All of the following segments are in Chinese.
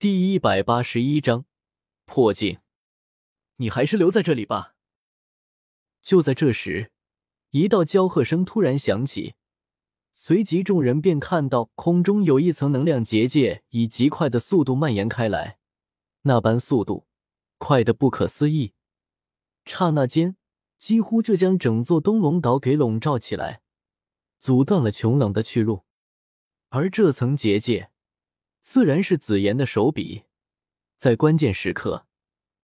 第一百八十一章破镜。你还是留在这里吧。就在这时，一道娇喝声突然响起，随即众人便看到空中有一层能量结界以极快的速度蔓延开来，那般速度快得不可思议，刹那间几乎就将整座东龙岛给笼罩起来，阻断了穷冷的去路。而这层结界。自然是紫妍的手笔，在关键时刻，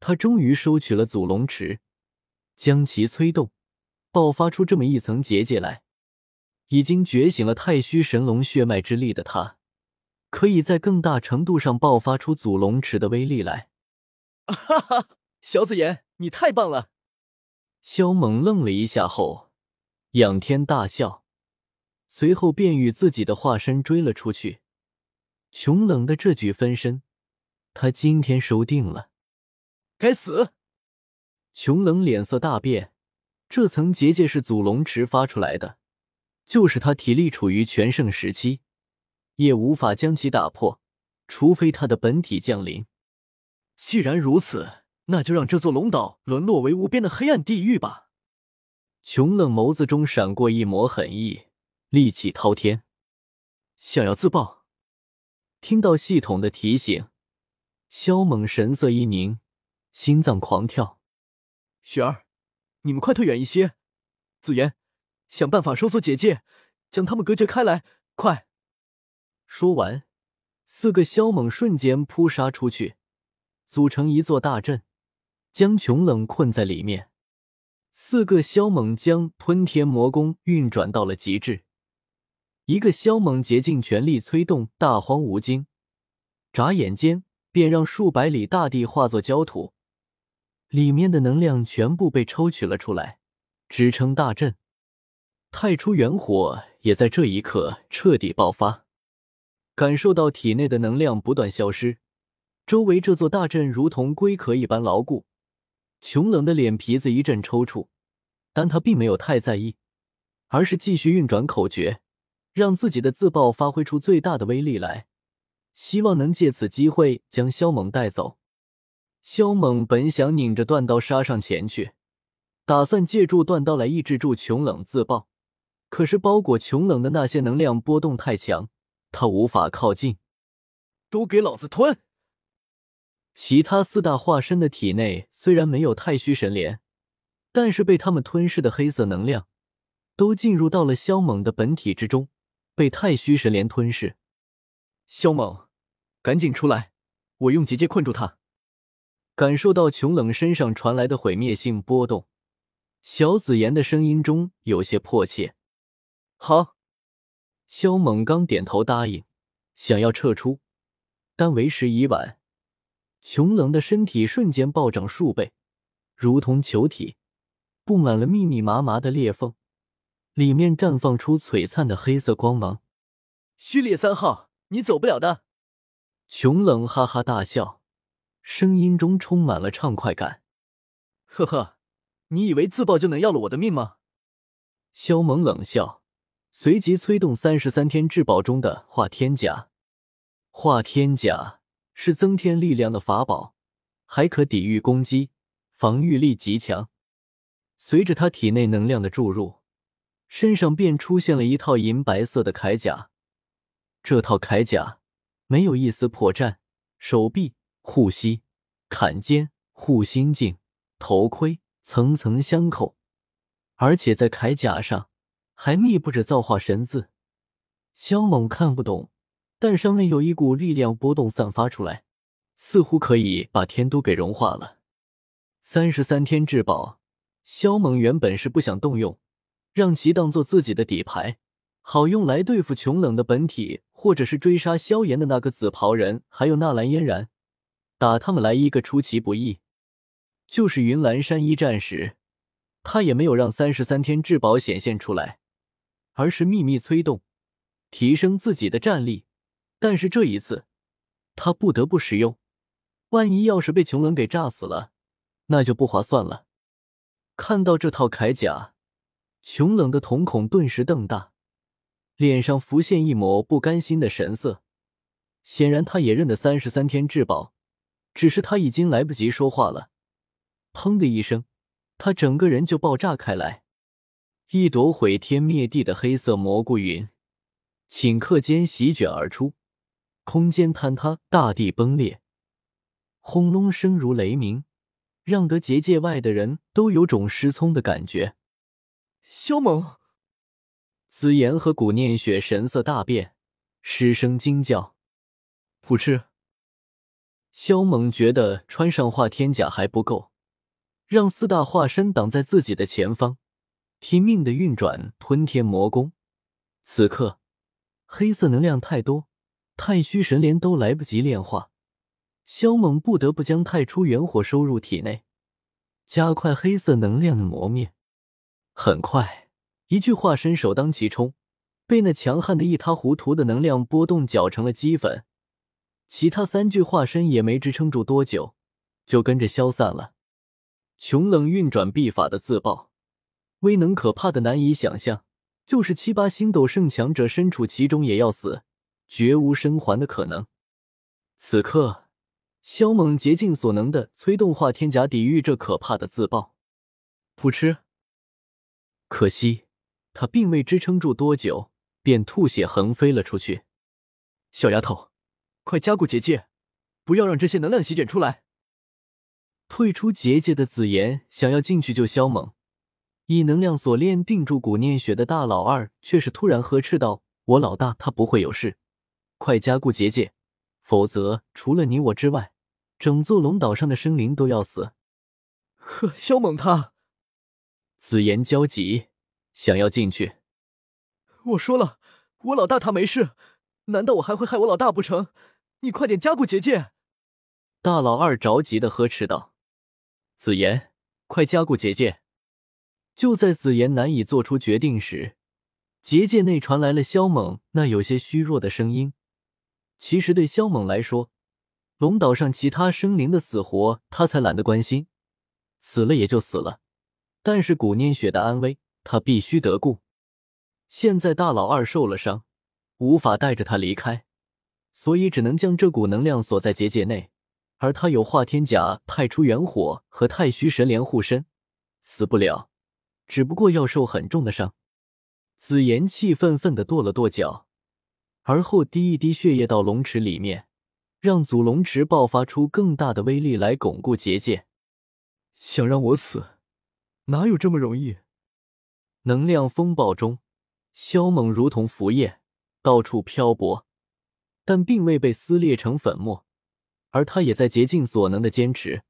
他终于收取了祖龙池，将其催动，爆发出这么一层结界来。已经觉醒了太虚神龙血脉之力的他，可以在更大程度上爆发出祖龙池的威力来。哈哈，小紫妍，你太棒了！萧猛愣了一下后，仰天大笑，随后便与自己的化身追了出去。熊冷的这具分身，他今天收定了。该死！熊冷脸色大变，这层结界是祖龙池发出来的，就是他体力处于全盛时期，也无法将其打破，除非他的本体降临。既然如此，那就让这座龙岛沦落为无边的黑暗地狱吧！穷冷眸子中闪过一抹狠意，戾气滔天，想要自爆。听到系统的提醒，萧猛神色一凝，心脏狂跳。雪儿，你们快退远一些！紫妍，想办法收缩结界，将他们隔绝开来！快！说完，四个萧猛瞬间扑杀出去，组成一座大阵，将穷冷困在里面。四个萧猛将吞天魔功运转到了极致。一个萧猛竭尽全力催动大荒无经，眨眼间便让数百里大地化作焦土，里面的能量全部被抽取了出来，支撑大阵。太初元火也在这一刻彻底爆发，感受到体内的能量不断消失，周围这座大阵如同龟壳一般牢固。穷冷的脸皮子一阵抽搐，但他并没有太在意，而是继续运转口诀。让自己的自爆发挥出最大的威力来，希望能借此机会将萧猛带走。萧猛本想拧着断刀杀上前去，打算借助断刀来抑制住穷冷自爆，可是包裹穷冷的那些能量波动太强，他无法靠近。都给老子吞！其他四大化身的体内虽然没有太虚神莲，但是被他们吞噬的黑色能量，都进入到了萧猛的本体之中。被太虚神莲吞噬，萧猛，赶紧出来！我用结界困住他。感受到琼冷身上传来的毁灭性波动，小紫妍的声音中有些迫切。好，萧猛刚点头答应，想要撤出，但为时已晚。琼冷的身体瞬间暴涨数倍，如同球体，布满了密密麻麻的裂缝。里面绽放出璀璨的黑色光芒。虚列三号，你走不了的！穷冷哈哈大笑，声音中充满了畅快感。呵呵，你以为自爆就能要了我的命吗？萧猛冷笑，随即催动三十三天至宝中的化天甲。化天甲是增添力量的法宝，还可抵御攻击，防御力极强。随着他体内能量的注入。身上便出现了一套银白色的铠甲，这套铠甲没有一丝破绽，手臂、护膝、坎肩、护心镜、头盔层层相扣，而且在铠甲上还密布着造化神字。萧猛看不懂，但上面有一股力量波动散发出来，似乎可以把天都给融化了。三十三天至宝，萧猛原本是不想动用。让其当做自己的底牌，好用来对付穷冷的本体，或者是追杀萧炎的那个紫袍人，还有纳兰嫣然，打他们来一个出其不意。就是云岚山一战时，他也没有让三十三天至宝显现出来，而是秘密催动，提升自己的战力。但是这一次，他不得不使用，万一要是被穷冷给炸死了，那就不划算了。看到这套铠甲。穷冷的瞳孔顿时瞪大，脸上浮现一抹不甘心的神色，显然他也认得三十三天至宝，只是他已经来不及说话了。砰的一声，他整个人就爆炸开来，一朵毁天灭地的黑色蘑菇云，顷刻间席卷而出，空间坍塌，大地崩裂，轰隆声如雷鸣，让得结界外的人都有种失聪的感觉。萧猛、紫妍和古念雪神色大变，失声惊叫：“不吃！”萧猛觉得穿上化天甲还不够。让四大化身挡在自己的前方，拼命的运转吞天魔功。此刻，黑色能量太多，太虚神莲都来不及炼化。萧猛不得不将太初元火收入体内，加快黑色能量的磨灭。很快，一具化身首当其冲，被那强悍的一塌糊涂的能量波动搅成了齑粉。其他三具化身也没支撑住多久，就跟着消散了。穷冷运转秘法的自爆，威能可怕的难以想象。就是七八星斗圣强者身处其中也要死，绝无生还的可能。此刻，萧猛竭尽所能的催动化天甲抵御这可怕的自爆。噗嗤！可惜他并未支撑住多久，便吐血横飞了出去。小丫头，快加固结界，不要让这些能量席卷出来。退出结界的紫妍想要进去救萧猛，以能量锁链定住古念雪的大老二却是突然呵斥道：“我老大他不会有事，快加固结界，否则除了你我之外，整座龙岛上的生灵都要死。”呵，萧猛他……紫妍焦急，想要进去。我说了，我老大他没事，难道我还会害我老大不成？你快点加固结界！大老二着急的呵斥道。紫妍，快加固结界！就在紫妍难以做出决定时，结界内传来了萧猛那有些虚弱的声音。其实对萧猛来说，龙岛上其他生灵的死活他才懒得关心，死了也就死了。但是古念雪的安危，他必须得顾。现在大老二受了伤，无法带着他离开，所以只能将这股能量锁在结界内。而他有化天甲、太初元火和太虚神莲护身，死不了，只不过要受很重的伤。紫妍气愤愤的跺了跺脚，而后滴一滴血液到龙池里面，让祖龙池爆发出更大的威力来巩固结界。想让我死，哪有这么容易？能量风暴中，萧猛如同浮叶，到处漂泊，但并未被撕裂成粉末。而他也在竭尽所能的坚持。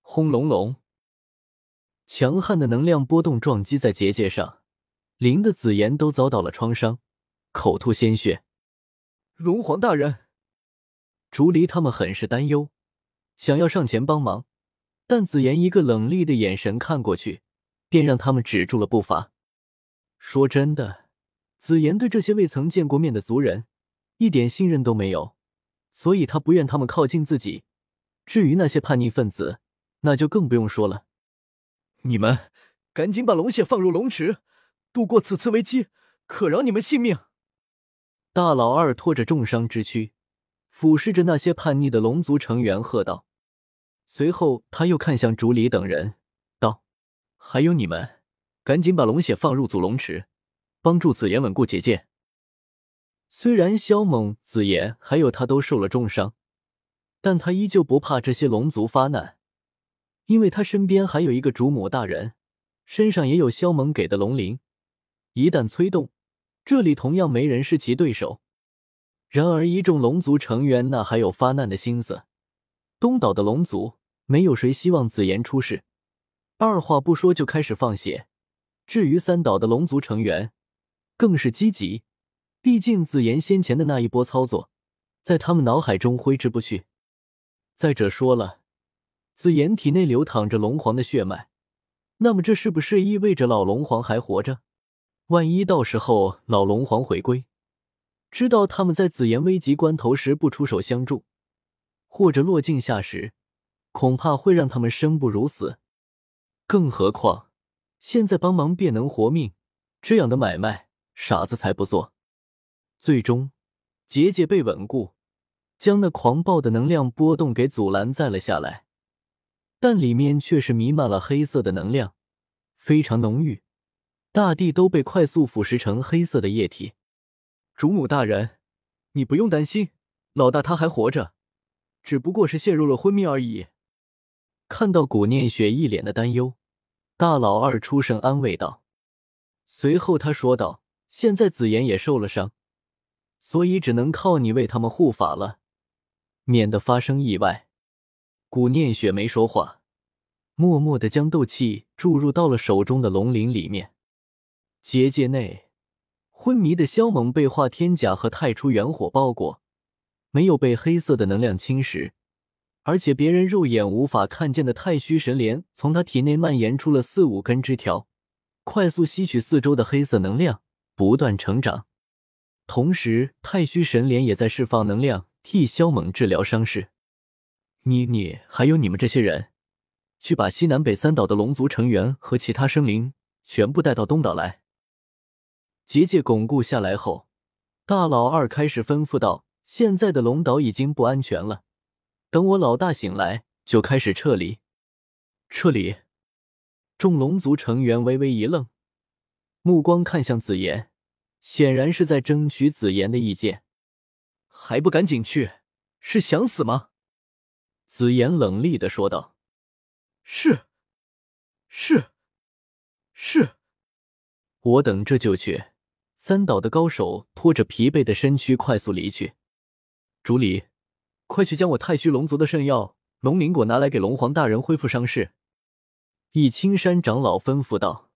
轰隆隆，强悍的能量波动撞击在结界上，灵的紫炎都遭到了创伤，口吐鲜血。龙皇大人，竹离他们很是担忧，想要上前帮忙，但紫妍一个冷厉的眼神看过去，便让他们止住了步伐。说真的，紫妍对这些未曾见过面的族人一点信任都没有。所以他不愿他们靠近自己。至于那些叛逆分子，那就更不用说了。你们赶紧把龙血放入龙池，度过此次危机，可饶你们性命！大老二拖着重伤之躯，俯视着那些叛逆的龙族成员，喝道。随后他又看向竹里等人，道：“还有你们，赶紧把龙血放入祖龙池，帮助紫妍稳固结界。”虽然萧猛、紫妍还有他都受了重伤，但他依旧不怕这些龙族发难，因为他身边还有一个主母大人，身上也有萧猛给的龙鳞，一旦催动，这里同样没人是其对手。然而一众龙族成员那还有发难的心思？东岛的龙族没有谁希望紫妍出事，二话不说就开始放血。至于三岛的龙族成员，更是积极。毕竟紫妍先前的那一波操作，在他们脑海中挥之不去。再者说了，紫妍体内流淌着龙皇的血脉，那么这是不是意味着老龙皇还活着？万一到时候老龙皇回归，知道他们在紫妍危急关头时不出手相助，或者落井下石，恐怕会让他们生不如死。更何况现在帮忙便能活命，这样的买卖，傻子才不做。最终，结界被稳固，将那狂暴的能量波动给阻拦在了下来，但里面却是弥漫了黑色的能量，非常浓郁，大地都被快速腐蚀成黑色的液体。主母大人，你不用担心，老大他还活着，只不过是陷入了昏迷而已。看到古念雪一脸的担忧，大老二出声安慰道。随后他说道：“现在紫妍也受了伤，所以只能靠你为他们护法了。”免得发生意外，古念雪没说话，默默的将斗气注入到了手中的龙鳞里面。结界内，昏迷的萧猛被化天甲和太初元火包裹，没有被黑色的能量侵蚀，而且别人肉眼无法看见的太虚神莲从他体内蔓延出了四五根枝条，快速吸取四周的黑色能量，不断成长。同时，太虚神莲也在释放能量。替萧猛治疗伤势，你你还有你们这些人，去把西南北三岛的龙族成员和其他生灵全部带到东岛来。结界巩固下来后，大老二开始吩咐道：“现在的龙岛已经不安全了，等我老大醒来，就开始撤离。”撤离！众龙族成员微微一愣，目光看向紫妍，显然是在争取紫妍的意见。还不赶紧去！是想死吗？紫妍冷厉的说道。是，是，是。我等这就去。三岛的高手拖着疲惫的身躯快速离去。竹离，快去将我太虚龙族的圣药龙鳞果拿来给龙皇大人恢复伤势。易青山长老吩咐道。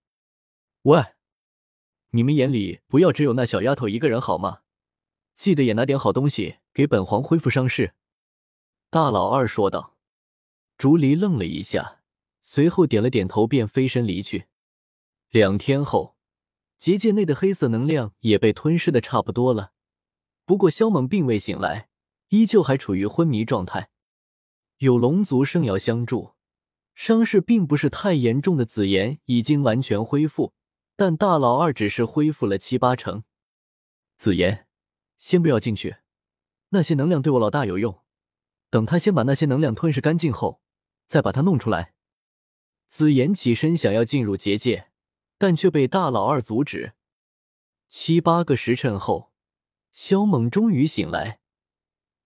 喂，你们眼里不要只有那小丫头一个人好吗？记得也拿点好东西给本皇恢复伤势。”大老二说道。竹离愣了一下，随后点了点头，便飞身离去。两天后，结界内的黑色能量也被吞噬的差不多了。不过萧猛并未醒来，依旧还处于昏迷状态。有龙族圣药相助，伤势并不是太严重的紫妍已经完全恢复，但大老二只是恢复了七八成。紫妍。先不要进去，那些能量对我老大有用。等他先把那些能量吞噬干净后，再把它弄出来。紫妍起身想要进入结界，但却被大老二阻止。七八个时辰后，萧猛终于醒来，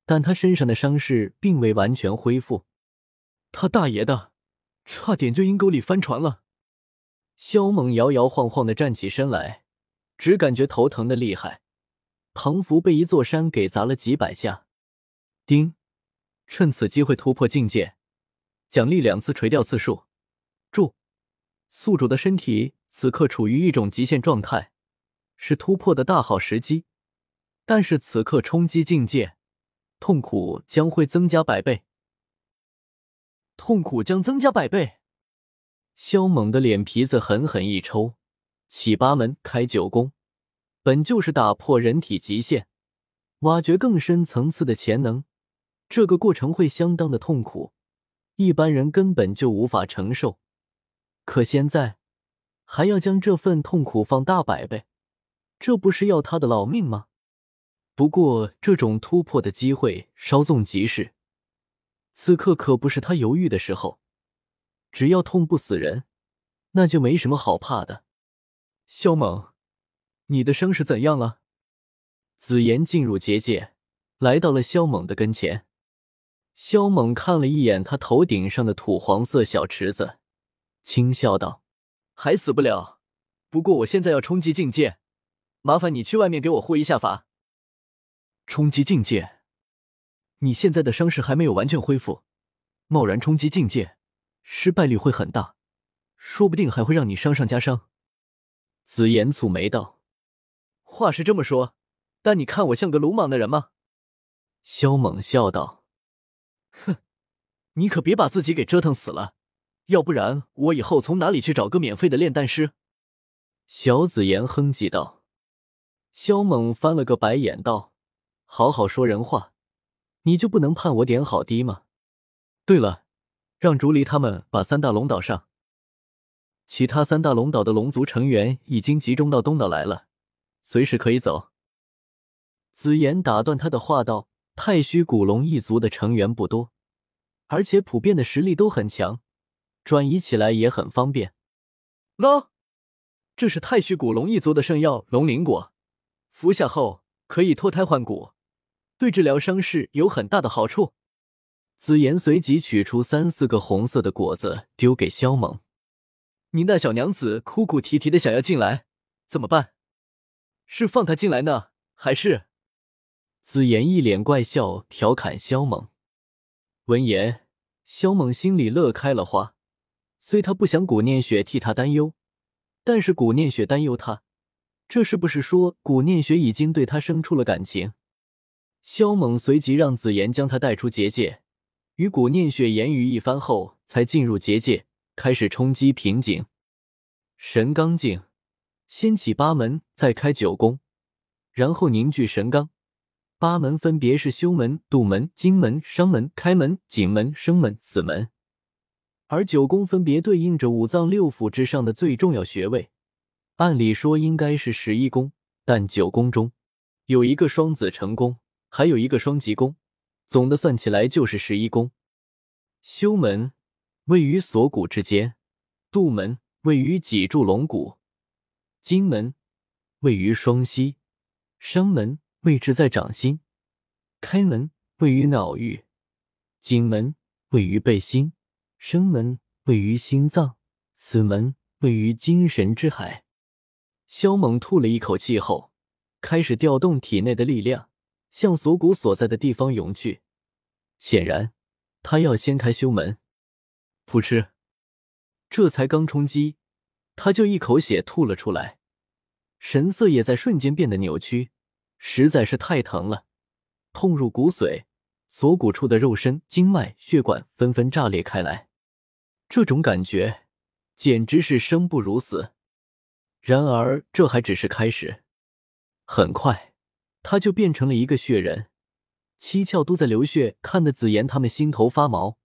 但他身上的伤势并未完全恢复。他大爷的，差点就阴沟里翻船了！萧猛摇摇晃晃的站起身来，只感觉头疼的厉害。唐符被一座山给砸了几百下，丁，趁此机会突破境界，奖励两次垂钓次数。注：宿主的身体此刻处于一种极限状态，是突破的大好时机。但是此刻冲击境界，痛苦将会增加百倍。痛苦将增加百倍。萧猛的脸皮子狠狠一抽，起八门开九宫。本就是打破人体极限，挖掘更深层次的潜能，这个过程会相当的痛苦，一般人根本就无法承受。可现在还要将这份痛苦放大百倍，这不是要他的老命吗？不过这种突破的机会稍纵即逝，此刻可不是他犹豫的时候。只要痛不死人，那就没什么好怕的。萧猛。你的伤势怎样了？紫妍进入结界，来到了萧猛的跟前。萧猛看了一眼他头顶上的土黄色小池子，轻笑道：“还死不了。不过我现在要冲击境界，麻烦你去外面给我护一下法。”冲击境界？你现在的伤势还没有完全恢复，贸然冲击境界，失败率会很大，说不定还会让你伤上加伤。紫妍蹙眉道。话是这么说，但你看我像个鲁莽的人吗？萧猛笑道：“哼，你可别把自己给折腾死了，要不然我以后从哪里去找个免费的炼丹师？”小紫妍哼唧道。萧猛翻了个白眼道：“好好说人话，你就不能盼我点好滴吗？对了，让竹离他们把三大龙岛上其他三大龙岛的龙族成员已经集中到东岛来了。”随时可以走。紫妍打断他的话道：“太虚古龙一族的成员不多，而且普遍的实力都很强，转移起来也很方便。喏，这是太虚古龙一族的圣药龙鳞果，服下后可以脱胎换骨，对治疗伤势有很大的好处。紫妍随即取出三四个红色的果子，丢给萧猛。你那小娘子哭哭啼啼的想要进来，怎么办？是放她进来呢，还是？紫妍一脸怪笑，调侃萧猛。闻言，萧猛心里乐开了花。虽他不想古念雪替他担忧，但是古念雪担忧他，这是不是说古念雪已经对他生出了感情？萧猛随即让紫妍将他带出结界，与古念雪言语一番后，才进入结界，开始冲击瓶颈。神罡境，先起八门，再开九宫，然后凝聚神罡。八门分别是修门、渡门、金门、商门、开门、景门、生门、死门，而九宫分别对应着五脏六腑之上的最重要穴位。按理说应该是十一宫，但九宫中有一个双子成功，还有一个双极宫，总的算起来就是十一宫。修门位于锁骨之间，渡门位于脊柱龙骨，金门位于双膝，生门。位置在掌心，开门位于脑域，景门位于背心，生门位于心脏，死门位于精神之海。萧猛吐了一口气后，开始调动体内的力量，向锁骨所在的地方涌去。显然，他要掀开修门。噗嗤，这才刚冲击，他就一口血吐了出来，神色也在瞬间变得扭曲。实在是太疼了，痛入骨髓，锁骨处的肉身、经脉、血管纷纷炸裂开来。这种感觉简直是生不如死。然而，这还只是开始，很快他就变成了一个血人，七窍都在流血，看得紫妍他们心头发毛，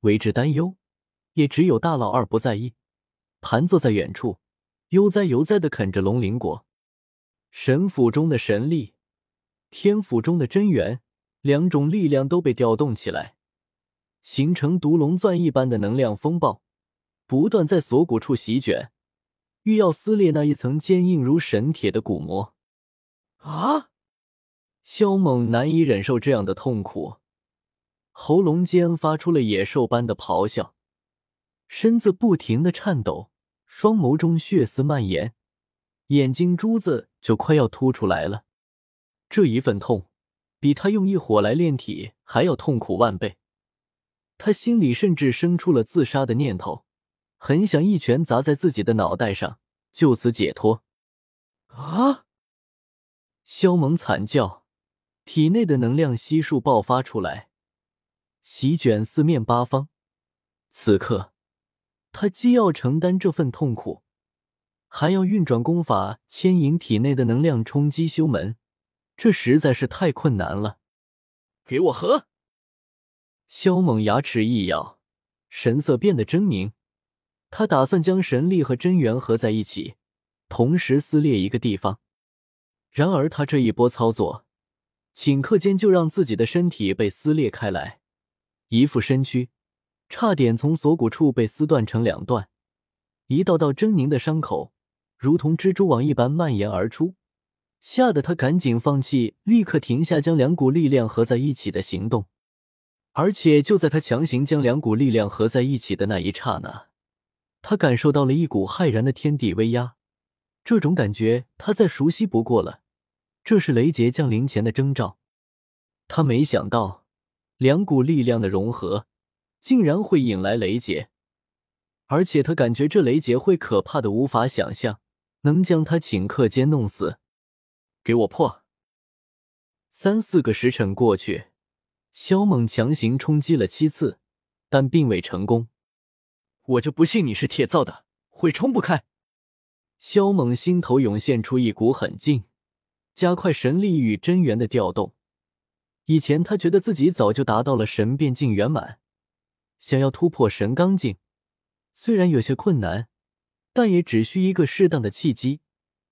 为之担忧。也只有大老二不在意，盘坐在远处，悠哉悠哉的啃着龙鳞果。神府中的神力。天府中的真元，两种力量都被调动起来，形成毒龙钻一般的能量风暴，不断在锁骨处席卷，欲要撕裂那一层坚硬如神铁的骨膜。啊！萧猛难以忍受这样的痛苦，喉咙间发出了野兽般的咆哮，身子不停的颤抖，双眸中血丝蔓延，眼睛珠子就快要凸出来了。这一份痛，比他用一火来炼体还要痛苦万倍。他心里甚至生出了自杀的念头，很想一拳砸在自己的脑袋上，就此解脱。啊！萧猛惨叫，体内的能量悉数爆发出来，席卷四面八方。此刻，他既要承担这份痛苦，还要运转功法牵引体内的能量冲击修门。这实在是太困难了，给我合！萧猛牙齿一咬，神色变得狰狞。他打算将神力和真元合在一起，同时撕裂一个地方。然而他这一波操作，顷刻间就让自己的身体被撕裂开来，一副身躯差点从锁骨处被撕断成两段，一道道狰狞的伤口如同蜘蛛网一般蔓延而出。吓得他赶紧放弃，立刻停下将两股力量合在一起的行动。而且就在他强行将两股力量合在一起的那一刹那，他感受到了一股骇然的天地威压。这种感觉他再熟悉不过了，这是雷劫降临前的征兆。他没想到，两股力量的融合竟然会引来雷劫，而且他感觉这雷劫会可怕的无法想象，能将他顷刻间弄死。给我破！三四个时辰过去，萧猛强行冲击了七次，但并未成功。我就不信你是铁造的，会冲不开！萧猛心头涌现出一股狠劲，加快神力与真元的调动。以前他觉得自己早就达到了神变境圆满，想要突破神罡境，虽然有些困难，但也只需一个适当的契机，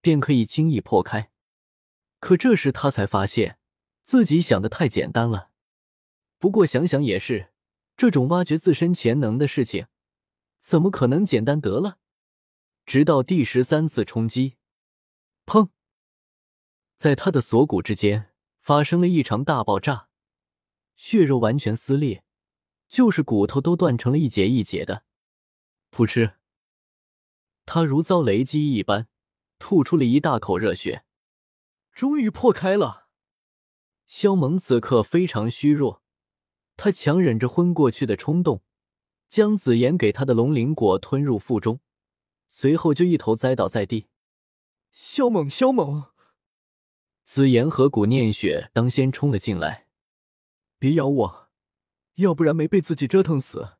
便可以轻易破开。可这时他才发现，自己想的太简单了。不过想想也是，这种挖掘自身潜能的事情，怎么可能简单得了？直到第十三次冲击，砰！在他的锁骨之间发生了一场大爆炸，血肉完全撕裂，就是骨头都断成了一节一节的。噗嗤！他如遭雷击一般，吐出了一大口热血。终于破开了。萧猛此刻非常虚弱，他强忍着昏过去的冲动，将紫妍给他的龙鳞果吞入腹中，随后就一头栽倒在地。萧猛，萧猛！紫妍和古念雪当先冲了进来。别咬我，要不然没被自己折腾死，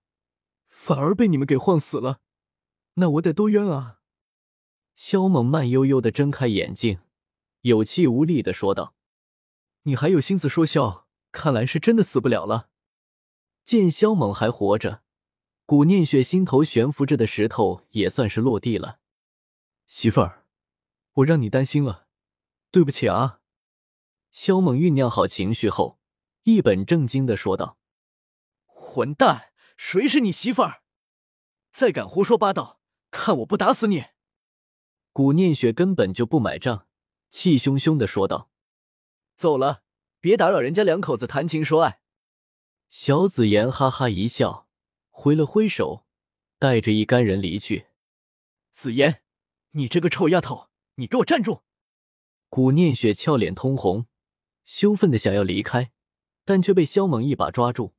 反而被你们给晃死了，那我得多冤啊！萧猛慢悠悠的睁开眼睛。有气无力的说道：“你还有心思说笑？看来是真的死不了了。”见萧猛还活着，古念雪心头悬浮着的石头也算是落地了。媳妇儿，我让你担心了，对不起啊。萧猛酝酿好情绪后，一本正经的说道：“混蛋，谁是你媳妇儿？再敢胡说八道，看我不打死你！”古念雪根本就不买账。气汹汹的说道：“走了，别打扰人家两口子谈情说爱。”小紫妍哈哈一笑，挥了挥手，带着一干人离去。紫妍，你这个臭丫头，你给我站住！古念雪俏脸通红，羞愤的想要离开，但却被萧猛一把抓住。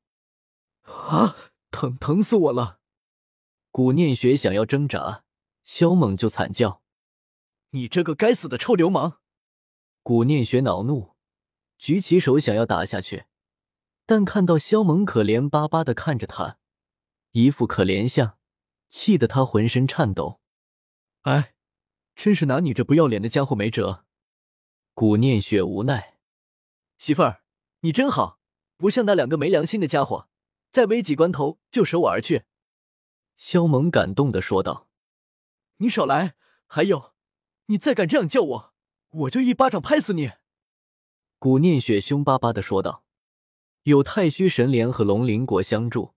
啊，疼疼死我了！古念雪想要挣扎，萧猛就惨叫：“你这个该死的臭流氓！”古念雪恼怒，举起手想要打下去，但看到萧猛可怜巴巴的看着他，一副可怜相，气得他浑身颤抖。哎，真是拿你这不要脸的家伙没辙。古念雪无奈：“媳妇儿，你真好，不像那两个没良心的家伙，在危急关头就舍我而去。”萧猛感动的说道：“你少来！还有，你再敢这样叫我！”我就一巴掌拍死你！”古念雪凶巴巴的说道。有太虚神莲和龙鳞果相助，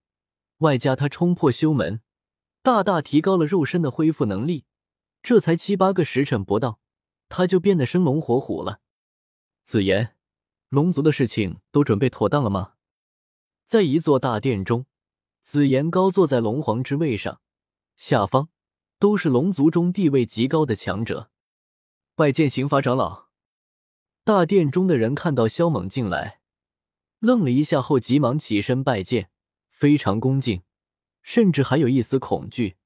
外加他冲破修门，大大提高了肉身的恢复能力。这才七八个时辰不到，他就变得生龙活虎了。紫妍，龙族的事情都准备妥当了吗？在一座大殿中，紫妍高坐在龙皇之位上，下方都是龙族中地位极高的强者。拜见刑法长老。大殿中的人看到萧猛进来，愣了一下后，急忙起身拜见，非常恭敬，甚至还有一丝恐惧。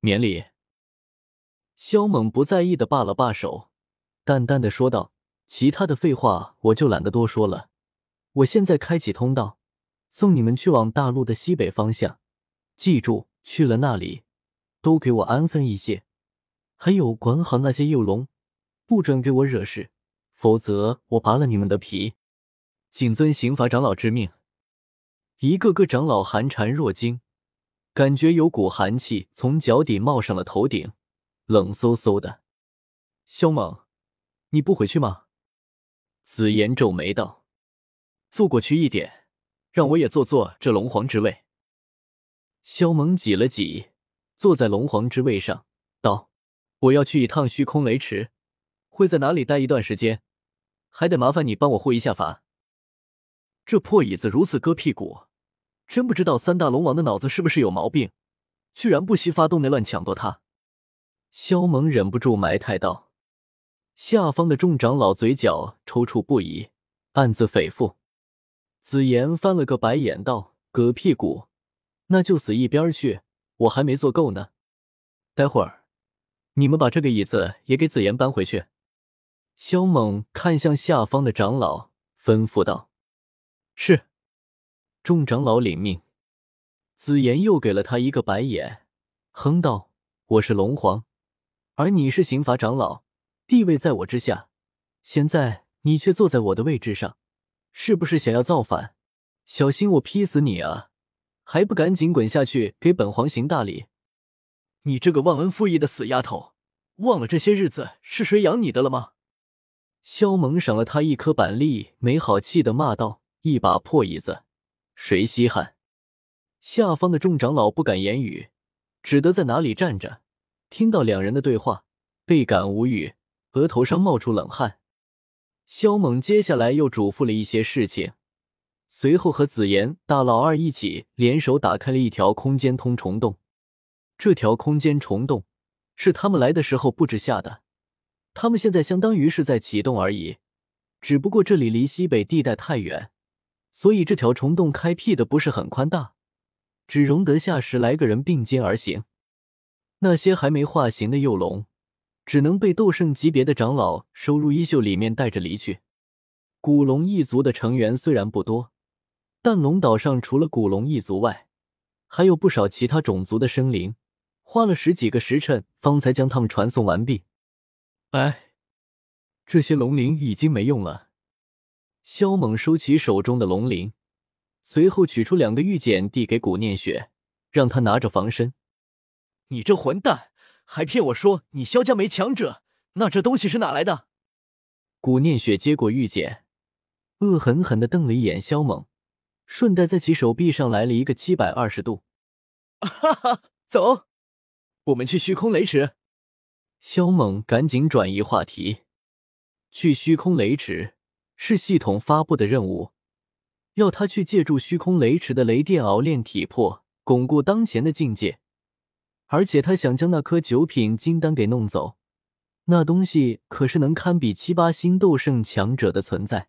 免礼。萧猛不在意的罢了罢手，淡淡的说道：“其他的废话我就懒得多说了。我现在开启通道，送你们去往大陆的西北方向。记住，去了那里，都给我安分一些，还有管好那些幼龙。”不准给我惹事，否则我拔了你们的皮！谨遵刑法长老之命。一个个长老寒蝉若惊，感觉有股寒气从脚底冒上了头顶，冷飕飕的。萧猛，你不回去吗？紫妍皱眉道：“坐过去一点，让我也坐坐这龙皇之位。”萧猛挤了挤，坐在龙皇之位上，道：“我要去一趟虚空雷池。”会在哪里待一段时间，还得麻烦你帮我护一下法。这破椅子如此割屁股，真不知道三大龙王的脑子是不是有毛病，居然不惜发动内乱抢夺他。萧猛忍不住埋汰道。下方的众长老嘴角抽搐不已，暗自诽咐。紫妍翻了个白眼道：“割屁股，那就死一边去，我还没坐够呢。待会儿，你们把这个椅子也给紫妍搬回去。”萧猛看向下方的长老，吩咐道：“是。”众长老领命。紫妍又给了他一个白眼，哼道：“我是龙皇，而你是刑法长老，地位在我之下。现在你却坐在我的位置上，是不是想要造反？小心我劈死你啊！还不赶紧滚下去给本皇行大礼！你这个忘恩负义的死丫头，忘了这些日子是谁养你的了吗？”萧猛赏了他一颗板栗，没好气的骂道：“一把破椅子，谁稀罕？”下方的众长老不敢言语，只得在哪里站着，听到两人的对话，倍感无语，额头上冒出冷汗。萧猛接下来又嘱咐了一些事情，随后和紫妍大老二一起联手打开了一条空间通虫洞。这条空间虫洞是他们来的时候布置下的，他们现在相当于是在启动而已，只不过这里离西北地带太远，所以这条虫洞开辟的不是很宽大。只容得下十来个人并肩而行，那些还没化形的幼龙，只能被斗圣级别的长老收入衣袖里面带着离去。古龙一族的成员虽然不多，但龙岛上除了古龙一族外，还有不少其他种族的生灵，花了十几个时辰方才将他们传送完毕。哎，这些龙鳞已经没用了。萧猛收起手中的龙鳞。随后取出两个玉简，递给古念雪，让他拿着防身。你这混蛋，还骗我说你萧家没强者，那这东西是哪来的？古念雪接过玉简，恶狠狠地瞪了一眼萧猛，顺带在其手臂上来了一个七百二十度。哈哈，走，我们去虚空雷池。萧猛赶紧转移话题，去虚空雷池是系统发布的任务。要他去借助虚空雷池的雷电熬炼体魄，巩固当前的境界，而且他想将那颗九品金丹给弄走，那东西可是能堪比七八星斗圣强者的存在。